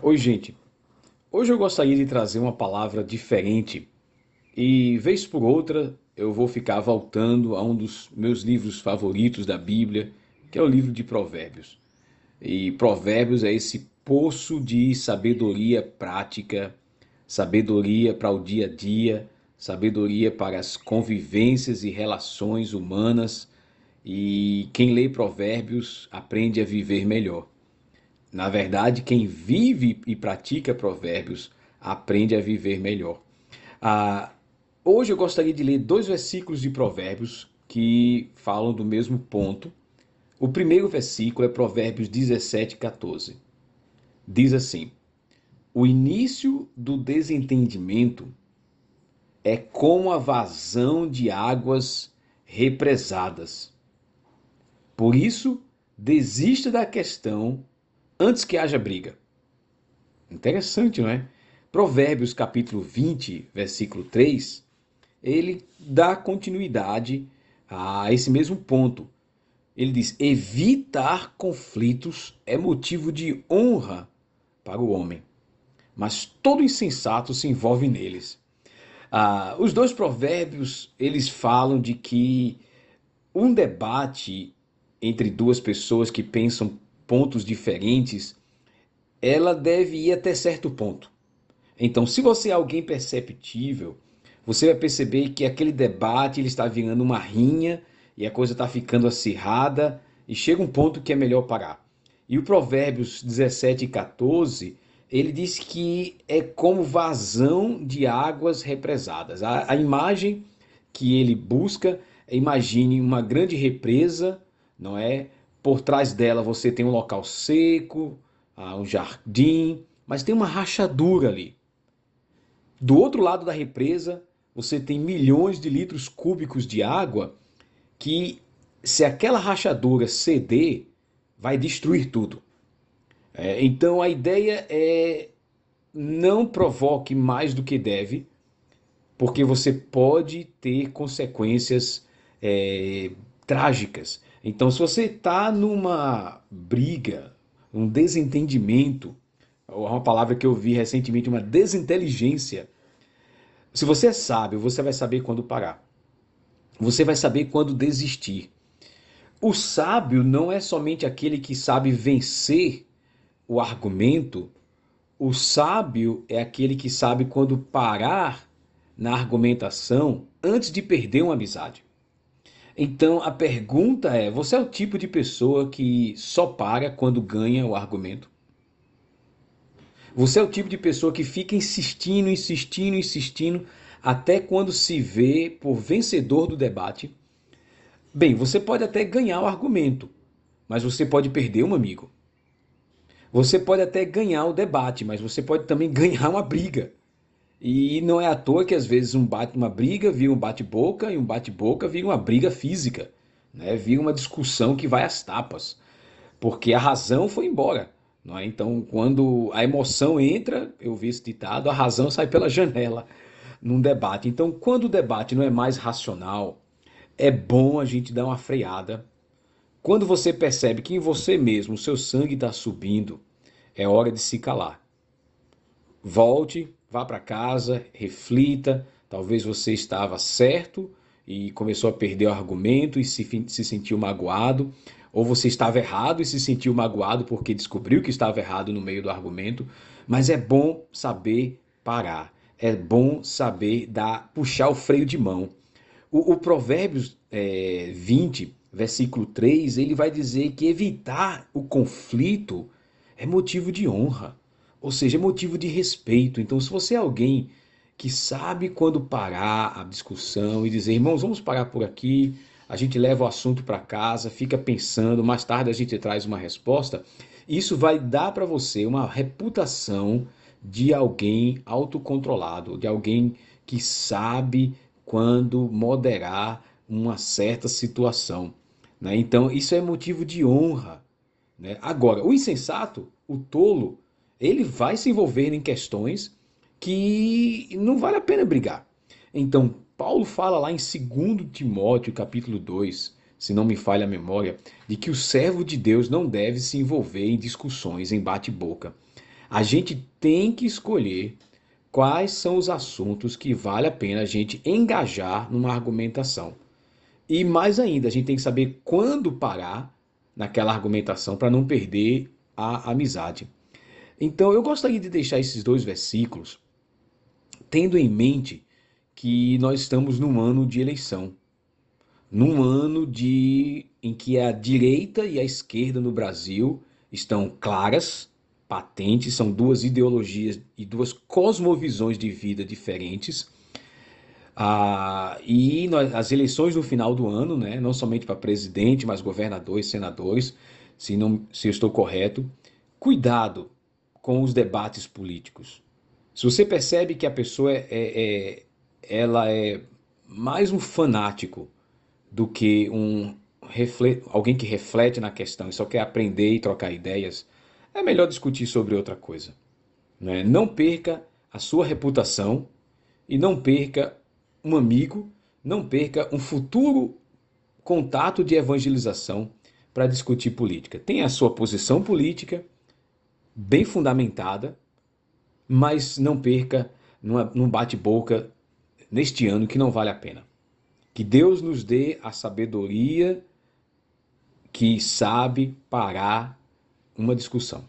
Oi, gente. Hoje eu gostaria de trazer uma palavra diferente e, vez por outra, eu vou ficar voltando a um dos meus livros favoritos da Bíblia, que é o livro de Provérbios. E Provérbios é esse poço de sabedoria prática, sabedoria para o dia a dia, sabedoria para as convivências e relações humanas. E quem lê Provérbios aprende a viver melhor. Na verdade, quem vive e pratica provérbios aprende a viver melhor. Ah, hoje eu gostaria de ler dois versículos de provérbios que falam do mesmo ponto. O primeiro versículo é Provérbios 17, 14. Diz assim: O início do desentendimento é como a vazão de águas represadas. Por isso, desista da questão antes que haja briga. Interessante, não é? Provérbios capítulo 20, versículo 3, ele dá continuidade a esse mesmo ponto. Ele diz: evitar conflitos é motivo de honra para o homem, mas todo insensato se envolve neles. Ah, os dois provérbios eles falam de que um debate entre duas pessoas que pensam pontos diferentes, ela deve ir até certo ponto. Então, se você é alguém perceptível, você vai perceber que aquele debate ele está virando uma rinha e a coisa está ficando acirrada e chega um ponto que é melhor parar. E o Provérbios 17 e 14, ele diz que é como vazão de águas represadas. A, a imagem que ele busca, imagine uma grande represa, não é? Por trás dela você tem um local seco, ah, um jardim, mas tem uma rachadura ali. Do outro lado da represa, você tem milhões de litros cúbicos de água que, se aquela rachadura ceder, vai destruir tudo. É, então a ideia é não provoque mais do que deve, porque você pode ter consequências é, trágicas. Então, se você está numa briga, um desentendimento, ou uma palavra que eu vi recentemente, uma desinteligência, se você é sábio, você vai saber quando parar. Você vai saber quando desistir. O sábio não é somente aquele que sabe vencer o argumento, o sábio é aquele que sabe quando parar na argumentação antes de perder uma amizade. Então a pergunta é: você é o tipo de pessoa que só para quando ganha o argumento? Você é o tipo de pessoa que fica insistindo, insistindo, insistindo, até quando se vê por vencedor do debate? Bem, você pode até ganhar o argumento, mas você pode perder um amigo. Você pode até ganhar o debate, mas você pode também ganhar uma briga. E não é à toa que às vezes um bate, uma briga vira um bate-boca e um bate-boca vira uma briga física, né? Vira uma discussão que vai às tapas, porque a razão foi embora, não é? Então, quando a emoção entra, eu vi esse ditado, a razão sai pela janela num debate. Então, quando o debate não é mais racional, é bom a gente dar uma freada. Quando você percebe que em você mesmo o seu sangue está subindo, é hora de se calar. Volte, vá para casa, reflita. Talvez você estava certo e começou a perder o argumento e se, se sentiu magoado, ou você estava errado e se sentiu magoado porque descobriu que estava errado no meio do argumento. Mas é bom saber parar, é bom saber dar, puxar o freio de mão. O, o Provérbios é, 20, versículo 3, ele vai dizer que evitar o conflito é motivo de honra ou seja, é motivo de respeito. Então, se você é alguém que sabe quando parar a discussão e dizer, irmãos, vamos parar por aqui, a gente leva o assunto para casa, fica pensando, mais tarde a gente traz uma resposta, isso vai dar para você uma reputação de alguém autocontrolado, de alguém que sabe quando moderar uma certa situação. Né? Então, isso é motivo de honra. Né? Agora, o insensato, o tolo, ele vai se envolver em questões que não vale a pena brigar. Então, Paulo fala lá em 2 Timóteo, capítulo 2, se não me falha a memória, de que o servo de Deus não deve se envolver em discussões, em bate-boca. A gente tem que escolher quais são os assuntos que vale a pena a gente engajar numa argumentação. E mais ainda, a gente tem que saber quando parar naquela argumentação para não perder a amizade. Então, eu gostaria de deixar esses dois versículos tendo em mente que nós estamos num ano de eleição, num ano de em que a direita e a esquerda no Brasil estão claras, patentes, são duas ideologias e duas cosmovisões de vida diferentes. Ah, e nós, as eleições no final do ano, né, não somente para presidente, mas governadores, senadores, se, não, se eu estou correto, cuidado com os debates políticos. Se você percebe que a pessoa é, é, é ela é mais um fanático do que um alguém que reflete na questão e só quer aprender e trocar ideias, é melhor discutir sobre outra coisa. Né? Não perca a sua reputação e não perca um amigo, não perca um futuro contato de evangelização para discutir política. Tenha a sua posição política bem fundamentada, mas não perca num bate-boca neste ano que não vale a pena. Que Deus nos dê a sabedoria que sabe parar uma discussão.